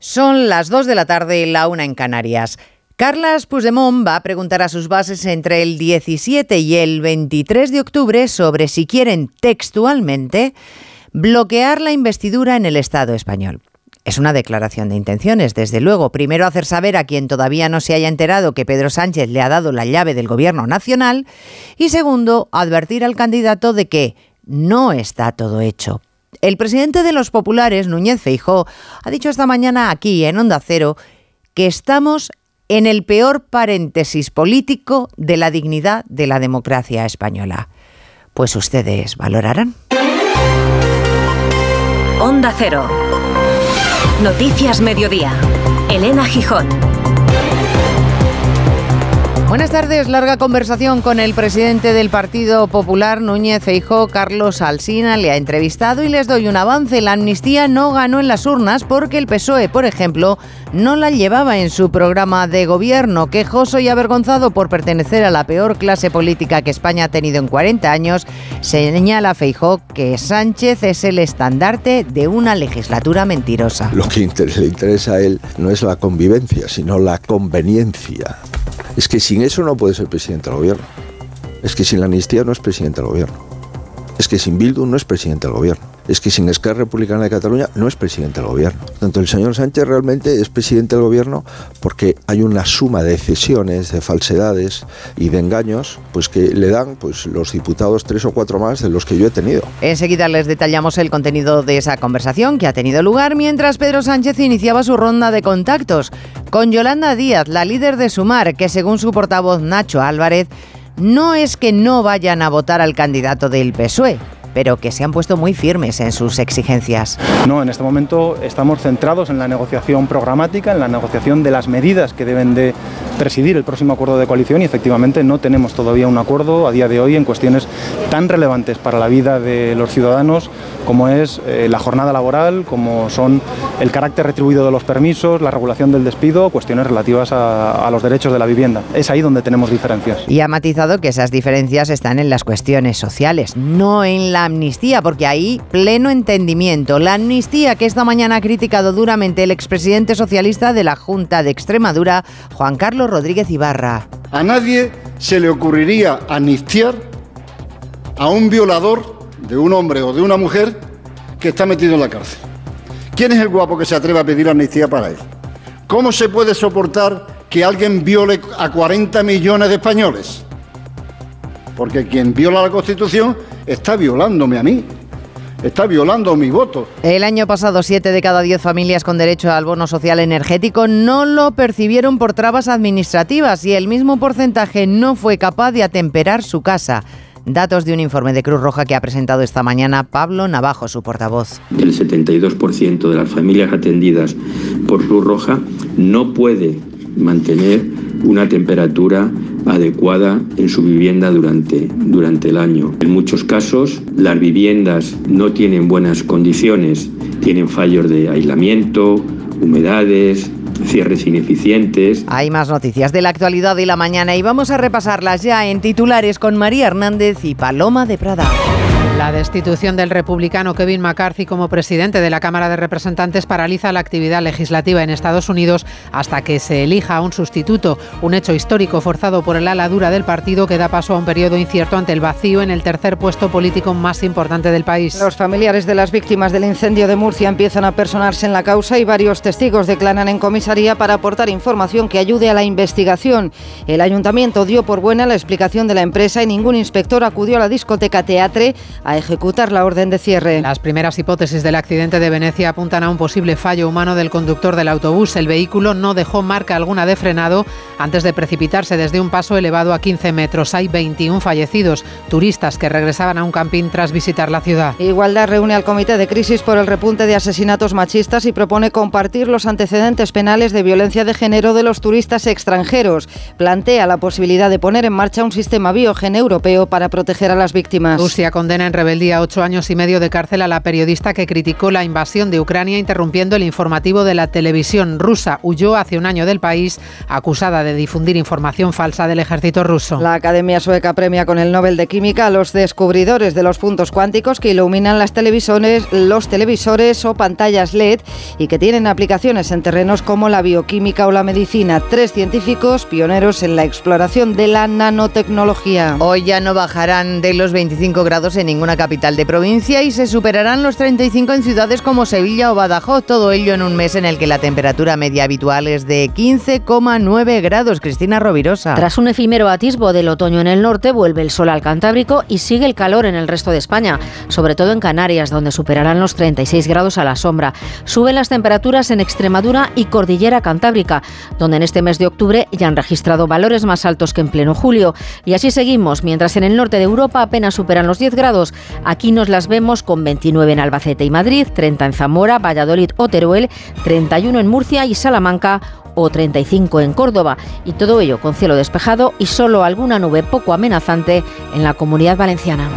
Son las 2 de la tarde, la una en Canarias. Carlas Puigdemont va a preguntar a sus bases entre el 17 y el 23 de octubre sobre si quieren textualmente bloquear la investidura en el Estado español. Es una declaración de intenciones, desde luego. Primero hacer saber a quien todavía no se haya enterado que Pedro Sánchez le ha dado la llave del Gobierno Nacional y segundo, advertir al candidato de que no está todo hecho. El presidente de los populares, Núñez Feijó, ha dicho esta mañana aquí en Onda Cero que estamos en el peor paréntesis político de la dignidad de la democracia española. Pues ustedes valorarán. Onda Cero. Noticias Mediodía. Elena Gijón. Buenas tardes. Larga conversación con el presidente del Partido Popular, Núñez Feijó, Carlos Alsina. Le ha entrevistado y les doy un avance. La amnistía no ganó en las urnas porque el PSOE, por ejemplo, no la llevaba en su programa de gobierno. Quejoso y avergonzado por pertenecer a la peor clase política que España ha tenido en 40 años, señala Feijó que Sánchez es el estandarte de una legislatura mentirosa. Lo que le interesa a él no es la convivencia, sino la conveniencia. Es que sin eso no puede ser presidente del gobierno. Es que sin la amnistía no es presidente del gobierno. Es que sin Bildu no es presidente del gobierno es que sin Esquerra Republicana de Cataluña no es presidente del gobierno. Tanto el señor Sánchez realmente es presidente del gobierno porque hay una suma de cesiones, de falsedades y de engaños, pues que le dan pues los diputados tres o cuatro más de los que yo he tenido. Enseguida les detallamos el contenido de esa conversación que ha tenido lugar mientras Pedro Sánchez iniciaba su ronda de contactos con Yolanda Díaz, la líder de Sumar, que según su portavoz Nacho Álvarez, no es que no vayan a votar al candidato del PSOE, pero que se han puesto muy firmes en sus exigencias. No, en este momento estamos centrados en la negociación programática, en la negociación de las medidas que deben de presidir el próximo acuerdo de coalición y efectivamente no tenemos todavía un acuerdo a día de hoy en cuestiones tan relevantes para la vida de los ciudadanos como es eh, la jornada laboral, como son el carácter retribuido de los permisos, la regulación del despido, cuestiones relativas a, a los derechos de la vivienda. Es ahí donde tenemos diferencias. Y ha matizado que esas diferencias están en las cuestiones sociales, no en la amnistía, porque ahí pleno entendimiento. La amnistía que esta mañana ha criticado duramente el expresidente socialista de la Junta de Extremadura, Juan Carlos Rodríguez Ibarra. A nadie se le ocurriría amnistiar a un violador de un hombre o de una mujer que está metido en la cárcel. ¿Quién es el guapo que se atreve a pedir amnistía para él? ¿Cómo se puede soportar que alguien viole a 40 millones de españoles? Porque quien viola la Constitución está violándome a mí. Está violando mi voto. El año pasado, 7 de cada 10 familias con derecho al bono social energético no lo percibieron por trabas administrativas y el mismo porcentaje no fue capaz de atemperar su casa. Datos de un informe de Cruz Roja que ha presentado esta mañana Pablo Navajo, su portavoz. El 72% de las familias atendidas por Cruz Roja no puede mantener una temperatura adecuada en su vivienda durante, durante el año. En muchos casos las viviendas no tienen buenas condiciones, tienen fallos de aislamiento, humedades, cierres ineficientes. Hay más noticias de la actualidad de la mañana y vamos a repasarlas ya en titulares con María Hernández y Paloma de Prada. La destitución del republicano Kevin McCarthy como presidente de la Cámara de Representantes paraliza la actividad legislativa en Estados Unidos hasta que se elija un sustituto, un hecho histórico forzado por el ala dura del partido que da paso a un periodo incierto ante el vacío en el tercer puesto político más importante del país. Los familiares de las víctimas del incendio de Murcia empiezan a personarse en la causa y varios testigos declaran en comisaría para aportar información que ayude a la investigación. El ayuntamiento dio por buena la explicación de la empresa y ningún inspector acudió a la discoteca Teatre a ejecutar la orden de cierre. Las primeras hipótesis del accidente de Venecia apuntan a un posible fallo humano del conductor del autobús. El vehículo no dejó marca alguna de frenado antes de precipitarse desde un paso elevado a 15 metros. Hay 21 fallecidos, turistas que regresaban a un camping tras visitar la ciudad. Igualdad reúne al Comité de Crisis por el repunte de asesinatos machistas y propone compartir los antecedentes penales de violencia de género de los turistas extranjeros. Plantea la posibilidad de poner en marcha un sistema biogen europeo para proteger a las víctimas. Rusia condena en rebeldía ocho años y medio de cárcel a la periodista que criticó la invasión de Ucrania interrumpiendo el informativo de la televisión rusa. Huyó hace un año del país acusada de difundir información falsa del ejército ruso. La Academia Sueca premia con el Nobel de Química a los descubridores de los puntos cuánticos que iluminan las televisores, los televisores o pantallas LED y que tienen aplicaciones en terrenos como la bioquímica o la medicina. Tres científicos pioneros en la exploración de la nanotecnología. Hoy ya no bajarán de los 25 grados en ninguna capital de provincia y se superarán los 35 en ciudades como Sevilla o Badajoz. Todo ello en un mes en el que la temperatura media habitual es de 15,9 grados. Cristina Rovirosa. Tras un efímero atisbo del otoño en el norte, vuelve el sol al Cantábrico y sigue el calor en el resto de España, sobre todo en Canarias, donde superarán los 36 grados a la sombra. Suben las temperaturas en Extremadura y Cordillera Cantábrica, donde en este mes de octubre ya han registrado valores más altos que en pleno julio. Y así seguimos, mientras en el norte de Europa apenas superan los 10 grados. Aquí nos las vemos con 29 en Albacete y Madrid, 30 en Zamora, Valladolid o Teruel, 31 en Murcia y Salamanca o 35 en Córdoba. Y todo ello con cielo despejado y solo alguna nube poco amenazante en la comunidad valenciana.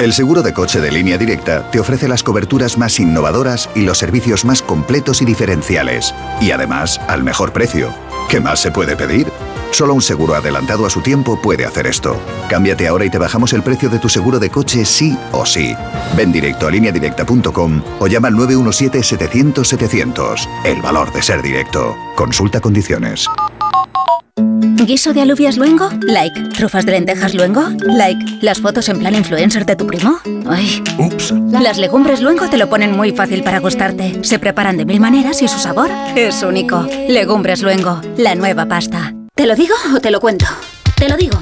El seguro de coche de línea directa te ofrece las coberturas más innovadoras y los servicios más completos y diferenciales. Y además, al mejor precio. ¿Qué más se puede pedir? Solo un seguro adelantado a su tiempo puede hacer esto. Cámbiate ahora y te bajamos el precio de tu seguro de coche sí o sí. Ven directo a lineadirecta.com o llama al 917-700-700. El valor de ser directo. Consulta condiciones. ¿Guiso de alubias luengo? Like. ¿Trufas de lentejas luengo? Like. ¿Las fotos en plan influencer de tu primo? Ay. Ups. Las legumbres luengo te lo ponen muy fácil para gustarte. Se preparan de mil maneras y su sabor es único. Legumbres luengo, la nueva pasta. ¿Te lo digo o te lo cuento? Te lo digo.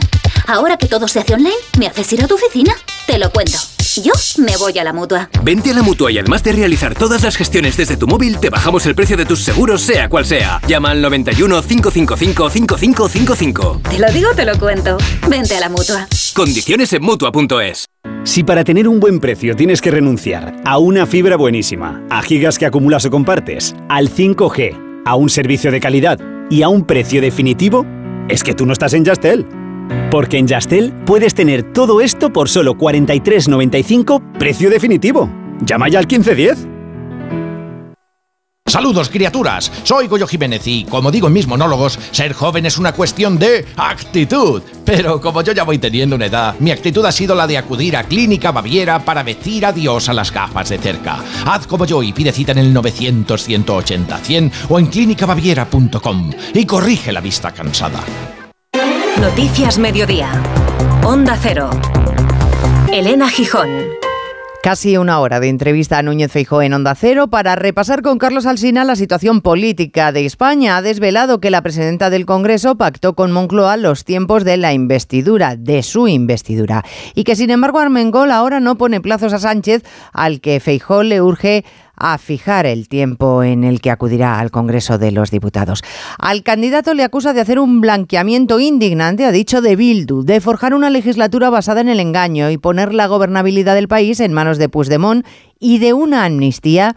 Ahora que todo se hace online, ¿me haces ir a tu oficina? Te lo cuento. Yo me voy a la mutua. Vente a la mutua y además de realizar todas las gestiones desde tu móvil, te bajamos el precio de tus seguros, sea cual sea. Llama al 91 555 5555. Te lo digo, te lo cuento. Vente a la mutua. Condiciones en mutua.es. Si para tener un buen precio tienes que renunciar a una fibra buenísima, a gigas que acumulas o compartes, al 5G, a un servicio de calidad y a un precio definitivo, es que tú no estás en Yastel. Porque en Yastel puedes tener todo esto por solo 43.95 precio definitivo. Llama ya al 1510. Saludos criaturas, soy Goyo Jiménez y como digo en mis monólogos, ser joven es una cuestión de actitud. Pero como yo ya voy teniendo una edad, mi actitud ha sido la de acudir a Clínica Baviera para decir adiós a las gafas de cerca. Haz como yo y pide cita en el 900 180 100 o en clínicabaviera.com y corrige la vista cansada. Noticias Mediodía. Onda Cero. Elena Gijón. Casi una hora de entrevista a Núñez Feijó en Onda Cero para repasar con Carlos Alsina la situación política de España. Ha desvelado que la presidenta del Congreso pactó con Moncloa los tiempos de la investidura, de su investidura, y que sin embargo Armengol ahora no pone plazos a Sánchez, al que Feijó le urge a fijar el tiempo en el que acudirá al Congreso de los Diputados. Al candidato le acusa de hacer un blanqueamiento indignante, ha dicho, de Bildu, de forjar una legislatura basada en el engaño y poner la gobernabilidad del país en manos de Puigdemont y de una amnistía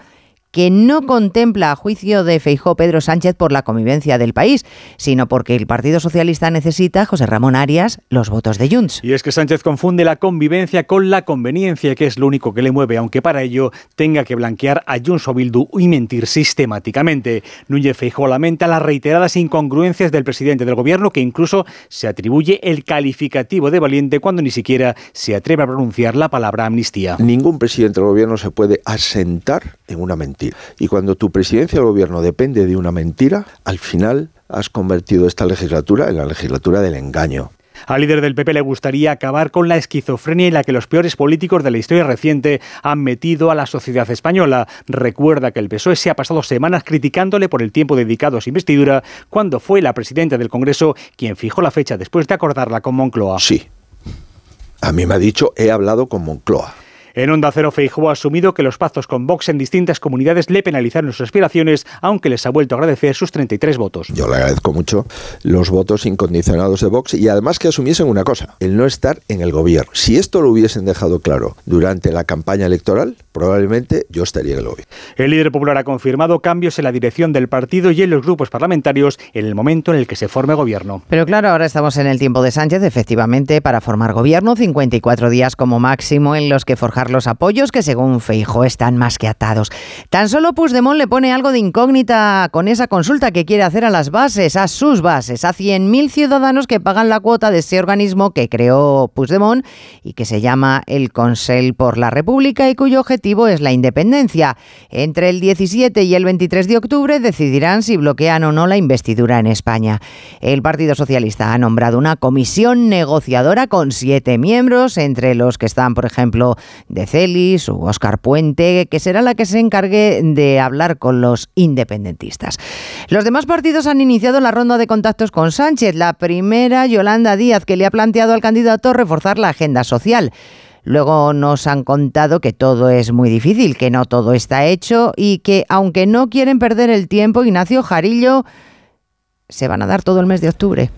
que no contempla a juicio de Feijó Pedro Sánchez por la convivencia del país, sino porque el Partido Socialista necesita, José Ramón Arias, los votos de Junts. Y es que Sánchez confunde la convivencia con la conveniencia, que es lo único que le mueve, aunque para ello tenga que blanquear a Junts o Bildu y mentir sistemáticamente. Núñez Feijó lamenta las reiteradas incongruencias del presidente del gobierno, que incluso se atribuye el calificativo de valiente cuando ni siquiera se atreve a pronunciar la palabra amnistía. Ningún presidente del gobierno se puede asentar en una mentira. Y cuando tu presidencia del gobierno depende de una mentira, al final has convertido esta legislatura en la legislatura del engaño. Al líder del PP le gustaría acabar con la esquizofrenia en la que los peores políticos de la historia reciente han metido a la sociedad española. Recuerda que el PSOE se ha pasado semanas criticándole por el tiempo dedicado a su investidura cuando fue la presidenta del Congreso quien fijó la fecha después de acordarla con Moncloa. Sí. A mí me ha dicho, he hablado con Moncloa. En Onda Cero, Feijóo ha asumido que los pactos con Vox en distintas comunidades le penalizaron sus aspiraciones, aunque les ha vuelto a agradecer sus 33 votos. Yo le agradezco mucho los votos incondicionados de Vox y además que asumiesen una cosa, el no estar en el gobierno. Si esto lo hubiesen dejado claro durante la campaña electoral, probablemente yo estaría en el gobierno. El líder popular ha confirmado cambios en la dirección del partido y en los grupos parlamentarios en el momento en el que se forme gobierno. Pero claro, ahora estamos en el tiempo de Sánchez, efectivamente, para formar gobierno, 54 días como máximo en los que forjar los apoyos que según Feijo están más que atados. Tan solo Puigdemont le pone algo de incógnita con esa consulta que quiere hacer a las bases, a sus bases, a 100.000 ciudadanos que pagan la cuota de ese organismo que creó Puigdemont y que se llama el Consell por la República y cuyo objetivo es la independencia. Entre el 17 y el 23 de octubre decidirán si bloquean o no la investidura en España. El Partido Socialista ha nombrado una comisión negociadora con siete miembros, entre los que están, por ejemplo, De Celis o Óscar Puente, que será la que se encargue de hablar con los independentistas. Los demás partidos han iniciado la ronda de contactos con Sánchez. La primera, Yolanda Díaz, que le ha planteado al candidato reforzar la agenda social. Luego nos han contado que todo es muy difícil, que no todo está hecho y que aunque no quieren perder el tiempo, Ignacio Jarillo se van a dar todo el mes de octubre.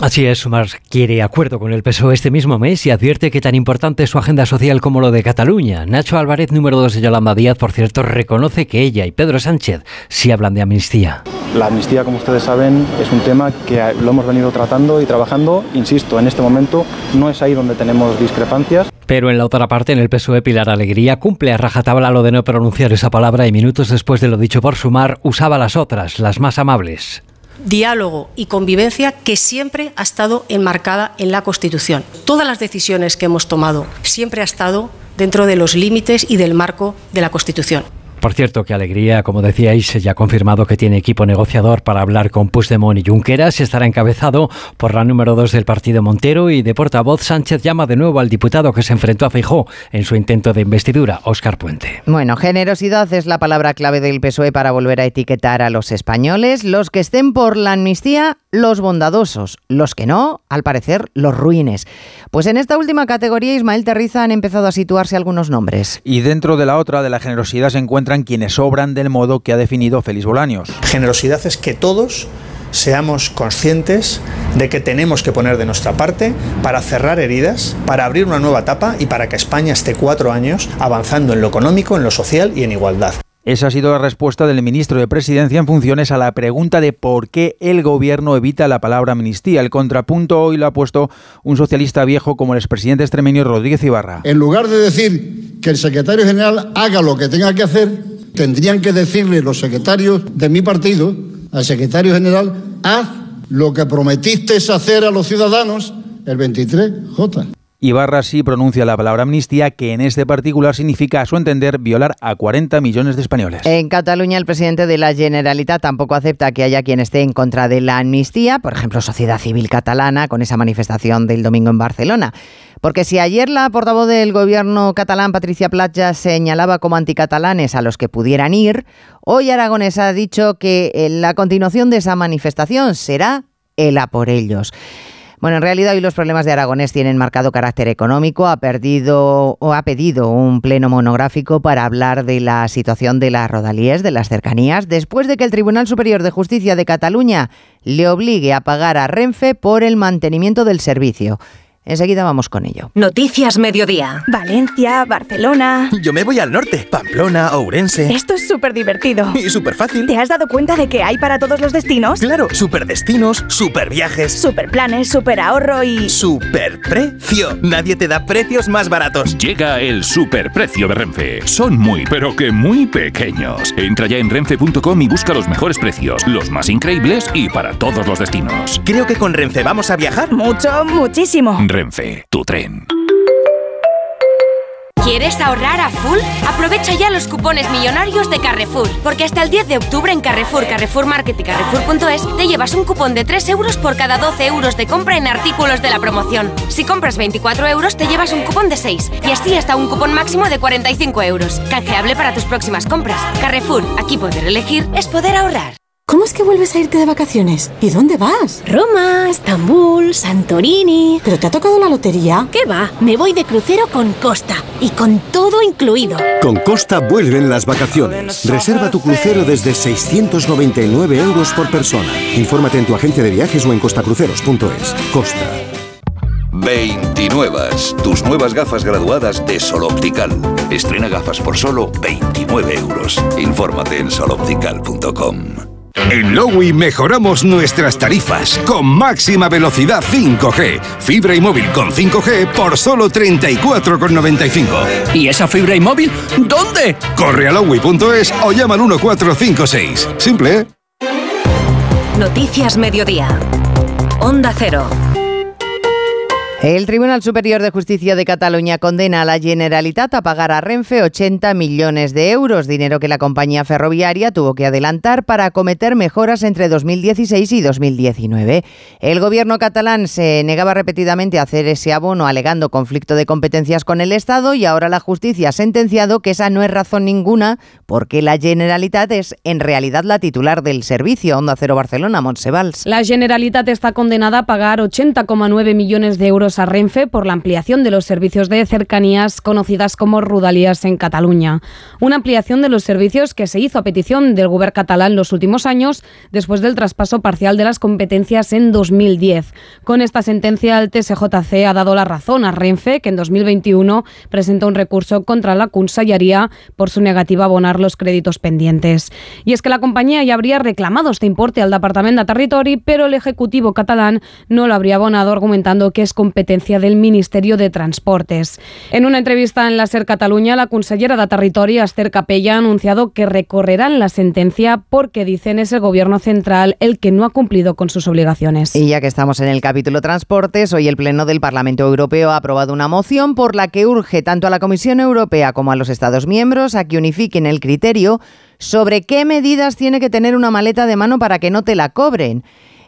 Así es, Sumar quiere acuerdo con el PSOE este mismo mes y advierte que tan importante es su agenda social como lo de Cataluña. Nacho Álvarez, número 2 de Yolanda Díaz, por cierto, reconoce que ella y Pedro Sánchez sí hablan de amnistía. La amnistía, como ustedes saben, es un tema que lo hemos venido tratando y trabajando. Insisto, en este momento no es ahí donde tenemos discrepancias. Pero en la otra parte, en el PSOE, Pilar Alegría cumple a rajatabla lo de no pronunciar esa palabra y minutos después de lo dicho por Sumar, usaba las otras, las más amables diálogo y convivencia que siempre ha estado enmarcada en la Constitución. Todas las decisiones que hemos tomado siempre ha estado dentro de los límites y del marco de la Constitución. Por cierto, qué alegría, como decíais, ya ha confirmado que tiene equipo negociador para hablar con Puigdemont y Junqueras. Estará encabezado por la número dos del partido Montero y de portavoz Sánchez llama de nuevo al diputado que se enfrentó a Feijó en su intento de investidura, Óscar Puente. Bueno, generosidad es la palabra clave del PSOE para volver a etiquetar a los españoles. Los que estén por la amnistía, los bondadosos. Los que no, al parecer, los ruines. Pues en esta última categoría, Ismael Terriza han empezado a situarse algunos nombres. Y dentro de la otra, de la generosidad, se encuentra quienes obran del modo que ha definido Félix Bolaños. Generosidad es que todos seamos conscientes de que tenemos que poner de nuestra parte para cerrar heridas, para abrir una nueva etapa y para que España esté cuatro años avanzando en lo económico, en lo social y en igualdad. Esa ha sido la respuesta del ministro de Presidencia en funciones a la pregunta de por qué el gobierno evita la palabra amnistía. El contrapunto hoy lo ha puesto un socialista viejo como el expresidente extremeño Rodríguez Ibarra. En lugar de decir que el secretario general haga lo que tenga que hacer, tendrían que decirle los secretarios de mi partido al secretario general, haz lo que prometiste hacer a los ciudadanos el 23J. Ibarra sí pronuncia la palabra amnistía, que en este particular significa, a su entender, violar a 40 millones de españoles. En Cataluña, el presidente de la Generalitat tampoco acepta que haya quien esté en contra de la amnistía, por ejemplo, Sociedad Civil Catalana, con esa manifestación del domingo en Barcelona. Porque si ayer la portavoz del gobierno catalán, Patricia Platja, señalaba como anticatalanes a los que pudieran ir, hoy Aragonés ha dicho que la continuación de esa manifestación será el a por ellos. Bueno, en realidad hoy los problemas de Aragonés tienen marcado carácter económico. Ha perdido o ha pedido un pleno monográfico para hablar de la situación de las rodalíes, de las cercanías, después de que el Tribunal Superior de Justicia de Cataluña le obligue a pagar a Renfe por el mantenimiento del servicio. Enseguida vamos con ello. Noticias Mediodía. Valencia, Barcelona. Yo me voy al norte. Pamplona, Ourense. Esto es súper divertido. Y súper fácil. ¿Te has dado cuenta de que hay para todos los destinos? Claro, súper destinos, súper viajes. Súper planes, súper ahorro y. ¡Súper precio! Nadie te da precios más baratos. Llega el super precio de Renfe. Son muy, pero que muy pequeños. Entra ya en renfe.com y busca los mejores precios, los más increíbles y para todos los destinos. Creo que con Renfe vamos a viajar. Mucho, muchísimo. Renfe, tu tren. ¿Quieres ahorrar a full? Aprovecha ya los cupones millonarios de Carrefour, porque hasta el 10 de octubre en Carrefour, Carrefour Market y Carrefour.es te llevas un cupón de 3 euros por cada 12 euros de compra en artículos de la promoción. Si compras 24 euros te llevas un cupón de 6 y así hasta un cupón máximo de 45 euros. Canjeable para tus próximas compras. Carrefour, aquí poder elegir es poder ahorrar. ¿Cómo es que vuelves a irte de vacaciones? ¿Y dónde vas? Roma, Estambul, Santorini. ¿Pero te ha tocado la lotería? ¿Qué va? Me voy de crucero con Costa y con todo incluido. Con Costa vuelven las vacaciones. Reserva tu crucero desde 699 euros por persona. Infórmate en tu agencia de viajes o en costacruceros.es. Costa. 29. Tus nuevas gafas graduadas de Sol Optical. Estrena gafas por solo 29 euros. Infórmate en soloptical.com. En Lowy mejoramos nuestras tarifas con máxima velocidad 5G. Fibra y móvil con 5G por solo 34,95. ¿Y esa fibra y móvil dónde? Corre a lowy.es o llama al 1456. Simple, ¿eh? Noticias Mediodía. Onda Cero. El Tribunal Superior de Justicia de Cataluña condena a la Generalitat a pagar a Renfe 80 millones de euros, dinero que la compañía ferroviaria tuvo que adelantar para acometer mejoras entre 2016 y 2019. El gobierno catalán se negaba repetidamente a hacer ese abono alegando conflicto de competencias con el Estado y ahora la justicia ha sentenciado que esa no es razón ninguna porque la Generalitat es en realidad la titular del servicio. Onda Cero Barcelona, Montsevals. La Generalitat está condenada a pagar 80,9 millones de euros a Renfe por la ampliación de los servicios de cercanías conocidas como Rudalías en Cataluña. Una ampliación de los servicios que se hizo a petición del gobierno catalán los últimos años después del traspaso parcial de las competencias en 2010. Con esta sentencia el TSJC ha dado la razón a Renfe que en 2021 presentó un recurso contra la Consellería por su negativa a abonar los créditos pendientes. Y es que la compañía ya habría reclamado este importe al Departamento de Territori, pero el Ejecutivo catalán no lo habría abonado argumentando que es competencia del Ministerio de Transportes. En una entrevista en la SER Cataluña, la consellera de Territori, Esther Capella, ha anunciado que recorrerán la sentencia porque, dicen, es el Gobierno central el que no ha cumplido con sus obligaciones. Y ya que estamos en el capítulo transportes, hoy el Pleno del Parlamento Europeo ha aprobado una moción por la que urge tanto a la Comisión Europea como a los Estados miembros a que unifiquen el criterio sobre qué medidas tiene que tener una maleta de mano para que no te la cobren.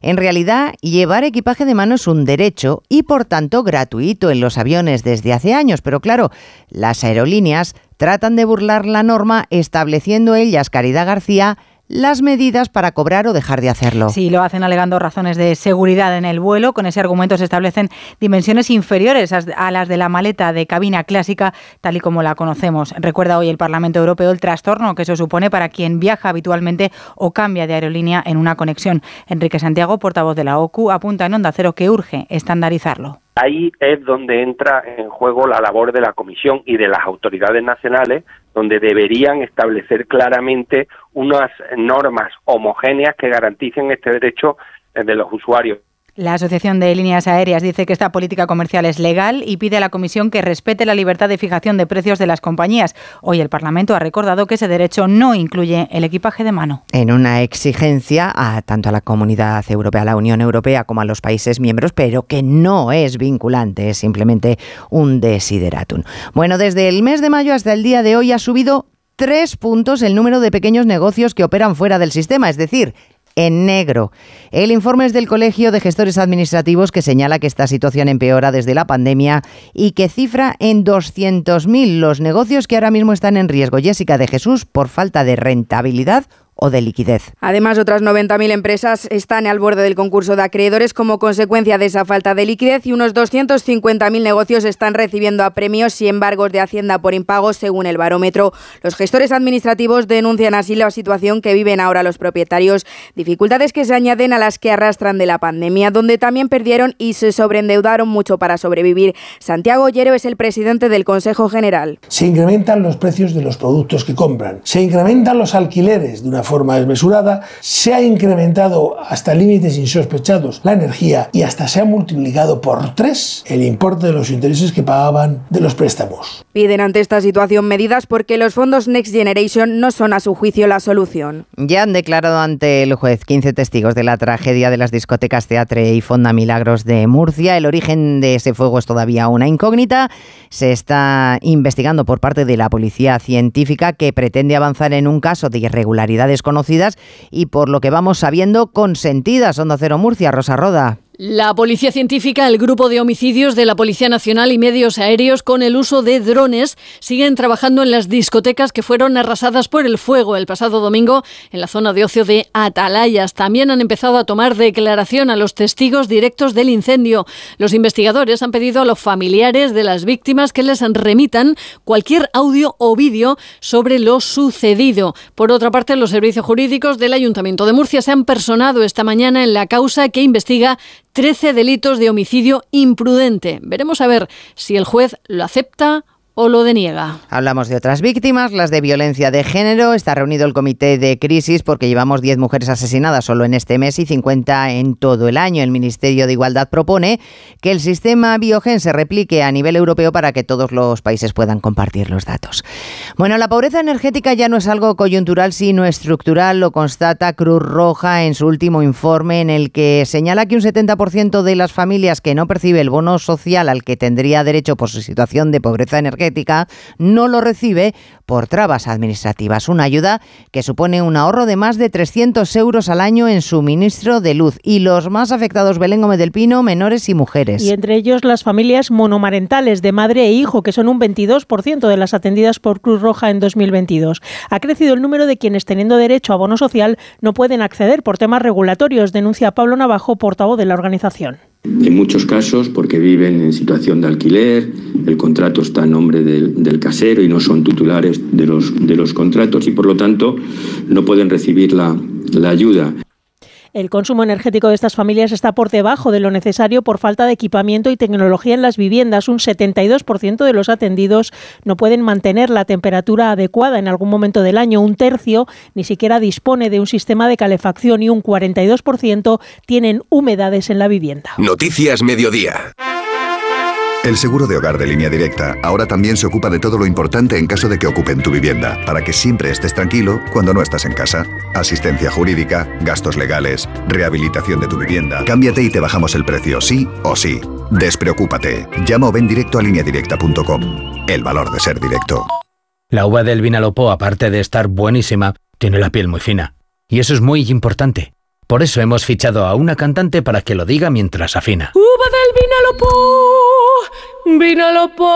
En realidad, llevar equipaje de mano es un derecho y por tanto gratuito en los aviones desde hace años, pero claro, las aerolíneas tratan de burlar la norma estableciendo ellas, Caridad García, las medidas para cobrar o dejar de hacerlo. Sí, lo hacen alegando razones de seguridad en el vuelo. Con ese argumento se establecen dimensiones inferiores a las de la maleta de cabina clásica, tal y como la conocemos. Recuerda hoy el Parlamento Europeo el trastorno que eso supone para quien viaja habitualmente o cambia de aerolínea en una conexión. Enrique Santiago, portavoz de la OCU, apunta en Onda Cero que urge estandarizarlo. Ahí es donde entra en juego la labor de la Comisión y de las autoridades nacionales, donde deberían establecer claramente unas normas homogéneas que garanticen este derecho de los usuarios. La Asociación de Líneas Aéreas dice que esta política comercial es legal y pide a la Comisión que respete la libertad de fijación de precios de las compañías. Hoy el Parlamento ha recordado que ese derecho no incluye el equipaje de mano. En una exigencia a tanto a la Comunidad Europea, a la Unión Europea como a los países miembros, pero que no es vinculante, es simplemente un desideratum. Bueno, desde el mes de mayo hasta el día de hoy ha subido tres puntos el número de pequeños negocios que operan fuera del sistema, es decir, en negro. El informe es del Colegio de Gestores Administrativos que señala que esta situación empeora desde la pandemia y que cifra en 200.000 los negocios que ahora mismo están en riesgo. Jessica de Jesús, por falta de rentabilidad o de liquidez. Además, otras 90.000 empresas están al borde del concurso de acreedores como consecuencia de esa falta de liquidez y unos 250.000 negocios están recibiendo a premios y embargos de Hacienda por impagos, según el barómetro. Los gestores administrativos denuncian así la situación que viven ahora los propietarios, dificultades que se añaden a las que arrastran de la pandemia, donde también perdieron y se sobreendeudaron mucho para sobrevivir. Santiago Llero es el presidente del Consejo General. Se incrementan los precios de los productos que compran, se incrementan los alquileres de una forma desmesurada, se ha incrementado hasta límites insospechados la energía y hasta se ha multiplicado por tres el importe de los intereses que pagaban de los préstamos. Piden ante esta situación medidas porque los fondos Next Generation no son a su juicio la solución. Ya han declarado ante el juez 15 testigos de la tragedia de las discotecas Teatre y Fonda Milagros de Murcia. El origen de ese fuego es todavía una incógnita. Se está investigando por parte de la policía científica que pretende avanzar en un caso de irregularidades desconocidas y por lo que vamos sabiendo consentidas. Onda Cero Murcia, Rosa Roda. La Policía Científica, el Grupo de Homicidios de la Policía Nacional y medios aéreos con el uso de drones siguen trabajando en las discotecas que fueron arrasadas por el fuego el pasado domingo en la zona de ocio de Atalayas. También han empezado a tomar declaración a los testigos directos del incendio. Los investigadores han pedido a los familiares de las víctimas que les remitan cualquier audio o vídeo sobre lo sucedido. Por otra parte, los servicios jurídicos del Ayuntamiento de Murcia se han personado esta mañana en la causa que investiga 13 delitos de homicidio imprudente. Veremos a ver si el juez lo acepta o lo deniega. Hablamos de otras víctimas, las de violencia de género. Está reunido el comité de crisis porque llevamos 10 mujeres asesinadas solo en este mes y 50 en todo el año. El Ministerio de Igualdad propone que el sistema Biogen se replique a nivel europeo para que todos los países puedan compartir los datos. Bueno, la pobreza energética ya no es algo coyuntural, sino estructural, lo constata Cruz Roja en su último informe en el que señala que un 70% de las familias que no percibe el bono social al que tendría derecho por su situación de pobreza energética no lo recibe por trabas administrativas. Una ayuda que supone un ahorro de más de 300 euros al año en suministro de luz. Y los más afectados, Belén Gómez del Pino, menores y mujeres. Y entre ellos las familias monomarentales de madre e hijo, que son un 22% de las atendidas por Cruz Roja en 2022. Ha crecido el número de quienes, teniendo derecho a bono social, no pueden acceder por temas regulatorios, denuncia Pablo Navajo, portavoz de la organización. En muchos casos porque viven en situación de alquiler, el contrato está en nombre del, casero y no son titulares de los, de los contratos y por lo tanto no pueden recibir la ayuda. El consumo energético de estas familias está por debajo de lo necesario por falta de equipamiento y tecnología en las viviendas. Un 72% de los atendidos no pueden mantener la temperatura adecuada en algún momento del año. Un tercio ni siquiera dispone de un sistema de calefacción y un 42% tienen humedades en la vivienda. Noticias Mediodía. El seguro de hogar de línea directa ahora también se ocupa de todo lo importante en caso de que ocupen tu vivienda, para que siempre estés tranquilo cuando no estás en casa. Asistencia jurídica, gastos legales, rehabilitación de tu vivienda. Cámbiate y te bajamos el precio, sí o sí. Despreocúpate. Llama o ven directo a lineadirecta.com. El valor de ser directo. La uva del Vinalopó, aparte de estar buenísima, tiene la piel muy fina. Y eso es muy importante. Por eso hemos fichado a una cantante para que lo diga mientras afina. ¡Uva del Vinalopó! ¡Vinalopó!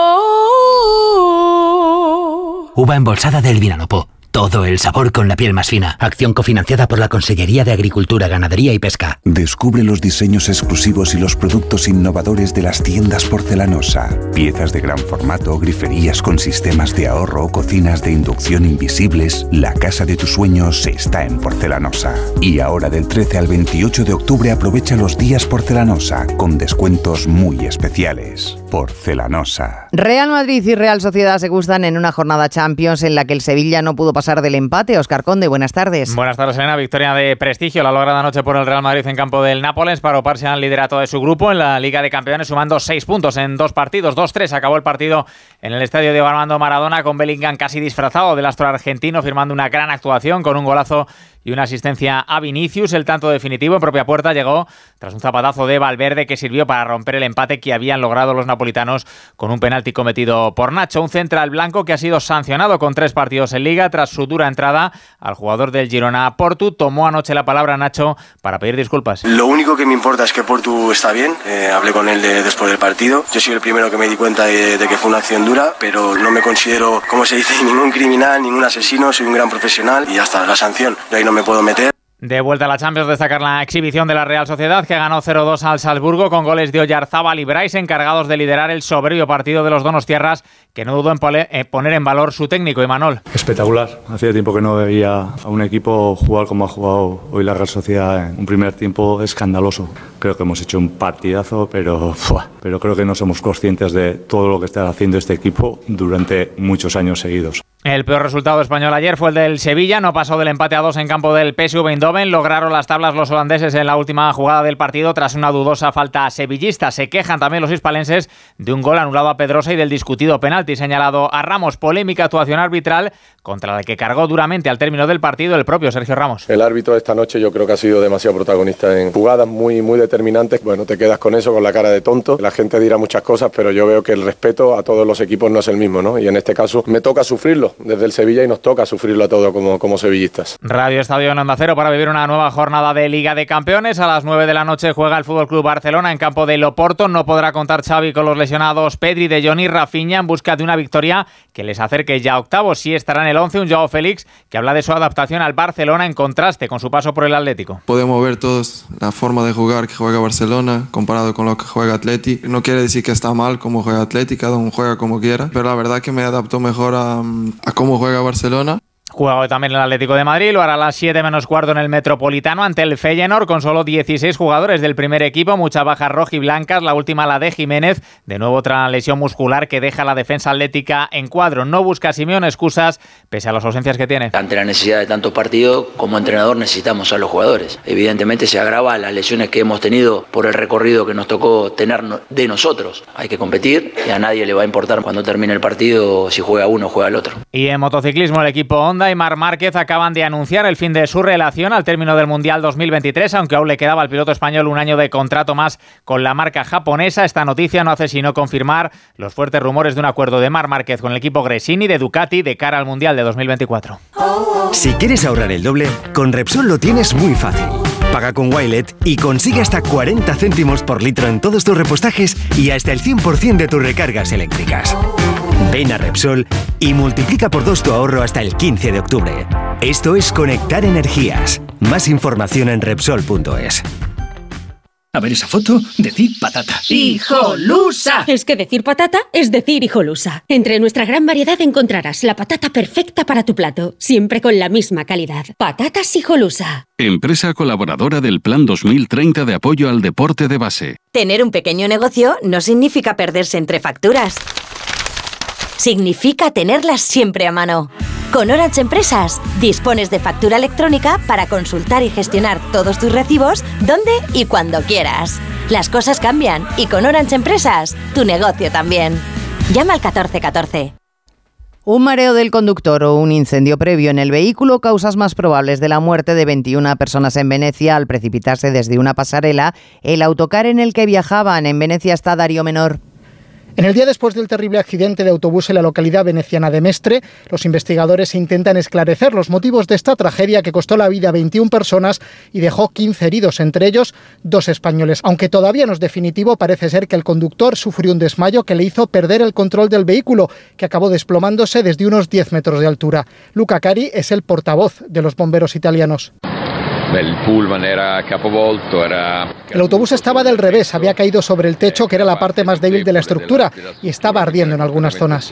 Uva embolsada del Vinalopó. Todo el sabor con la piel más fina. Acción cofinanciada por la Consellería de Agricultura, Ganadería y Pesca. Descubre los diseños exclusivos y los productos innovadores de las tiendas porcelanosa. Piezas de gran formato, griferías con sistemas de ahorro, cocinas de inducción invisibles. La casa de tus sueños está en porcelanosa. Y ahora del 13 al 28 de octubre aprovecha los días porcelanosa con descuentos muy especiales. Porcelanosa. Real Madrid y Real Sociedad se gustan en una jornada Champions en la que el Sevilla no pudo pasar del empate. Oscar Conde, buenas tardes. Buenas tardes, Elena. Victoria de prestigio, la lograda anoche por el Real Madrid en campo del Nápoles para oparse al liderato de su grupo en la Liga de Campeones, sumando seis puntos en dos partidos. 2-3 acabó el partido en el estadio de Armando Maradona con Bellingham casi disfrazado del astro argentino, firmando una gran actuación con un golazo y una asistencia a Vinicius. El tanto definitivo en propia puerta llegó tras un zapatazo de Valverde que sirvió para romper el empate que habían logrado los napolitanos con un penalti cometido por Nacho. Un central blanco que ha sido sancionado con tres partidos en liga tras su dura entrada al jugador del Girona Portu. Tomó anoche la palabra Nacho para pedir disculpas. Lo único que me importa es que Portu está bien. Eh, hablé con él de, después del partido. Yo soy el primero que me di cuenta de, de que fue una acción dura, pero no me considero, como se dice, ningún criminal, ningún asesino. Soy un gran profesional y hasta la sanción. Yo ahí no me puedo meter. De vuelta a la Champions, destacar la exhibición de la Real Sociedad, que ganó 0-2 al Salzburgo con goles de Oyarzábal y Bryce, encargados de liderar el soberbio partido de los Donostiarras, que no dudó en poner en valor su técnico, Imanol. Espectacular. Hacía tiempo que no veía a un equipo jugar como ha jugado hoy la Real Sociedad en un primer tiempo escandaloso. Creo que hemos hecho un partidazo, pero, pero creo que no somos conscientes de todo lo que está haciendo este equipo durante muchos años seguidos. El peor resultado español ayer fue el del Sevilla, no pasó del empate a dos en campo del PSV Eindhoven, lograron las tablas los holandeses en la última jugada del partido tras una dudosa falta sevillista. Se quejan también los hispalenses de un gol anulado a Pedrosa y del discutido penalti señalado a Ramos, polémica actuación arbitral contra la que cargó duramente al término del partido el propio Sergio Ramos. El árbitro esta noche yo creo que ha sido demasiado protagonista en jugadas muy muy determinantes. Bueno, te quedas con eso con la cara de tonto. La gente dirá muchas cosas, pero yo veo que el respeto a todos los equipos no es el mismo, ¿no? Y en este caso me toca sufrirlo sufrirlo desde el Sevilla y nos toca sufrirlo a todo como, como sevillistas. Radio Estadio en Onda Cero para vivir una nueva jornada de Liga de Campeones. A las 9 de la noche juega el Fútbol Club Barcelona en campo de Loporto. No podrá contar Xavi con los lesionados Pedri, De Jong y Rafinha en busca de una victoria que les acerque ya a octavos. Sí estará en el 11 un Joao Félix que habla de su adaptación al Barcelona en contraste con su paso por el Atlético. Podemos ver todos la forma de jugar que juega Barcelona comparado con lo que juega Atleti. No quiere decir que está mal como juega Atleti, cada uno juega como quiera, pero la verdad que me adaptó mejor a, a cómo juega Barcelona. Juega hoy también el Atlético de Madrid, lo hará a las 7 menos cuarto en el Metropolitano ante el Feyenoord con solo 16 jugadores del primer equipo, muchas bajas rojiblancas, la última la de Jiménez, de nuevo otra lesión muscular que deja la defensa atlética en cuadro. No busca Simeón excusas pese a las ausencias que tiene. Ante la necesidad de tantos partidos, como entrenador necesitamos a los jugadores. Evidentemente se agrava las lesiones que hemos tenido por el recorrido que nos tocó tener de nosotros. Hay que competir y a nadie le va a importar cuando termine el partido si juega uno o juega el otro. Y en motociclismo el equipo Honda y Mar Márquez acaban de anunciar el fin de su relación al término del Mundial 2023, aunque aún le quedaba al piloto español un año de contrato más con la marca japonesa. Esta noticia no hace sino confirmar los fuertes rumores de un acuerdo de Mar Márquez con el equipo Gresini de Ducati de cara al Mundial de 2024. Si quieres ahorrar el doble, con Repsol lo tienes muy fácil. Paga con Wilet y consigue hasta 40 céntimos por litro en todos tus repostajes y hasta el 100% de tus recargas eléctricas. Ven a Repsol y multiplica por dos tu ahorro hasta el 15 de octubre. Esto es Conectar Energías. Más información en Repsol.es. A ver esa foto, decir patata. ¡Hijolusa! Es que decir patata es decir hijolusa. Entre nuestra gran variedad encontrarás la patata perfecta para tu plato, siempre con la misma calidad. Patatas hijolusa. Empresa colaboradora del Plan 2030 de apoyo al deporte de base. Tener un pequeño negocio no significa perderse entre facturas. Significa tenerlas siempre a mano. Con Orange Empresas dispones de factura electrónica para consultar y gestionar todos tus recibos donde y cuando quieras. Las cosas cambian y con Orange Empresas tu negocio también. Llama al 1414. Un mareo del conductor o un incendio previo en el vehículo, causas más probables de la muerte de 21 personas en Venecia al precipitarse desde una pasarela el autocar en el que viajaban. En Venecia está Darío Menor. En el día después del terrible accidente de autobús en la localidad veneciana de Mestre, los investigadores intentan esclarecer los motivos de esta tragedia que costó la vida a 21 personas y dejó 15 heridos, entre ellos dos españoles. Aunque todavía no es definitivo, parece ser que el conductor sufrió un desmayo que le hizo perder el control del vehículo, que acabó desplomándose desde unos 10 metros de altura. Luca Cari es el portavoz de los bomberos italianos. El pullman era capovolto, era... El autobús estaba del revés, había caído sobre el techo, que era la parte más débil de la estructura, y estaba ardiendo en algunas zonas.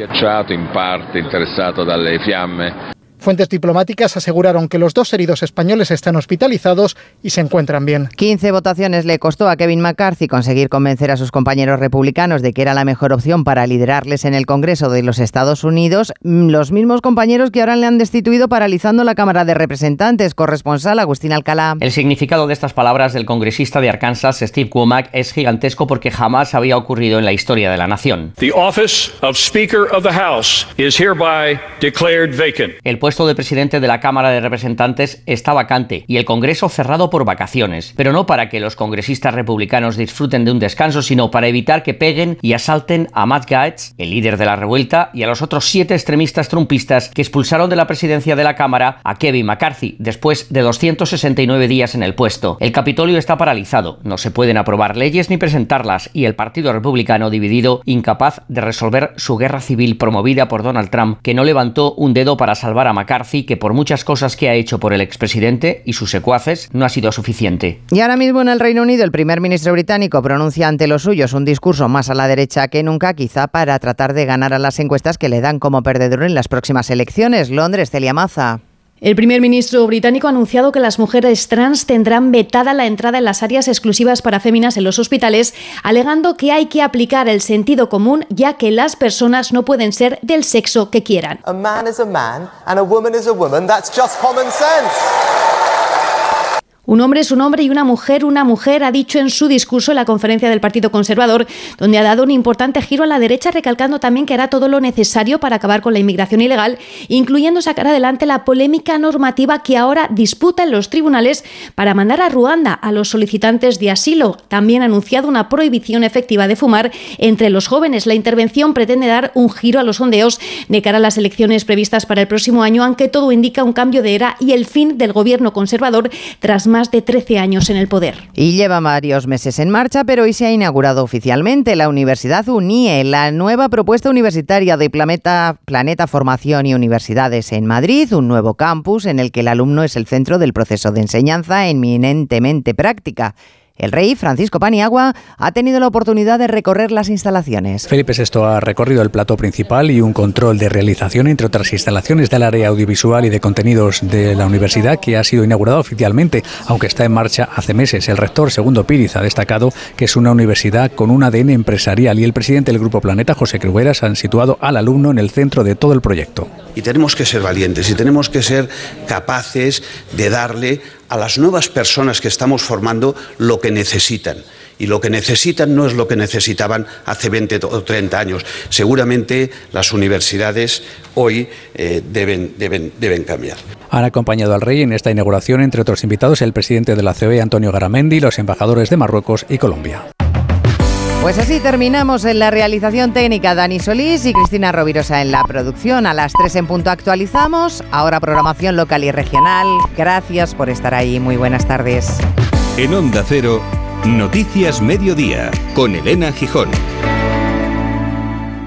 Fuentes diplomáticas aseguraron que los dos heridos españoles están hospitalizados y se encuentran bien. 15 votaciones le costó a Kevin McCarthy conseguir convencer a sus compañeros republicanos de que era la mejor opción para liderarles en el Congreso de los Estados Unidos, mm, los mismos compañeros que ahora le han destituido paralizando la Cámara de Representantes. Corresponsal Agustín Alcalá. El significado de estas palabras del congresista de Arkansas, Steve Womack, es gigantesco porque jamás había ocurrido en la historia de la nación. The office of Speaker of the House is hereby declared vacant. El puesto de presidente de la Cámara de Representantes está vacante y el Congreso cerrado por vacaciones, pero no para que los congresistas republicanos disfruten de un descanso, sino para evitar que peguen y asalten a Matt Gaetz, el líder de la revuelta, y a los otros siete extremistas trumpistas que expulsaron de la presidencia de la Cámara a Kevin McCarthy después de 269 días en el puesto. El Capitolio está paralizado, no se pueden aprobar leyes ni presentarlas y el Partido Republicano dividido, incapaz de resolver su guerra civil promovida por Donald Trump, que no levantó un dedo para salvar a McCarthy, que por muchas cosas que ha hecho por el expresidente y sus secuaces no ha sido suficiente. Y ahora mismo en el Reino Unido el primer ministro británico pronuncia ante los suyos un discurso más a la derecha que nunca, quizá para tratar de ganar a las encuestas que le dan como perdedor en las próximas elecciones. Londres, Celia Maza. El primer ministro británico ha anunciado que las mujeres trans tendrán vetada la entrada en las áreas exclusivas para féminas en los hospitales, alegando que hay que aplicar el sentido común ya que las personas no pueden ser del sexo que quieran. A man is a man and a woman is a woman. That's just common sense. Un hombre es un hombre y una mujer una mujer, ha dicho en su discurso en la conferencia del Partido Conservador, donde ha dado un importante giro a la derecha, recalcando también que hará todo lo necesario para acabar con la inmigración ilegal, incluyendo sacar adelante la polémica normativa que ahora disputa en los tribunales para mandar a Ruanda a los solicitantes de asilo. También ha anunciado una prohibición efectiva de fumar entre los jóvenes. La intervención pretende dar un giro a los sondeos de cara a las elecciones previstas para el próximo año, aunque todo indica un cambio de era y el fin del gobierno conservador tras más más de 13 años en el poder. Y lleva varios meses en marcha, pero hoy se ha inaugurado oficialmente la Universidad UNIE, la nueva propuesta universitaria de Planeta, Planeta Formación y Universidades en Madrid, un nuevo campus en el que el alumno es el centro del proceso de enseñanza eminentemente práctica. El rey Francisco Paniagua ha tenido la oportunidad de recorrer las instalaciones. Felipe VI ha recorrido el plato principal y un control de realización, entre otras instalaciones del área audiovisual y de contenidos de la universidad, que ha sido inaugurada oficialmente, aunque está en marcha hace meses. El rector Segundo Píriz ha destacado que es una universidad con un ADN empresarial y el presidente del Grupo Planeta, José Crugueras, han situado al alumno en el centro de todo el proyecto. Y tenemos que ser valientes y tenemos que ser capaces de darle a las nuevas personas que estamos formando lo que necesitan. Y lo que necesitan no es lo que necesitaban hace 20 o 30 años. Seguramente las universidades hoy eh, deben, deben, deben cambiar. Han acompañado al rey en esta inauguración, entre otros invitados, el presidente de la COE, Antonio Garamendi, los embajadores de Marruecos y Colombia. Pues así terminamos en la realización técnica Dani Solís y Cristina Rovirosa en la producción. A las 3 en punto actualizamos. Ahora programación local y regional. Gracias por estar ahí. Muy buenas tardes. En Onda Cero, Noticias Mediodía, con Elena Gijón.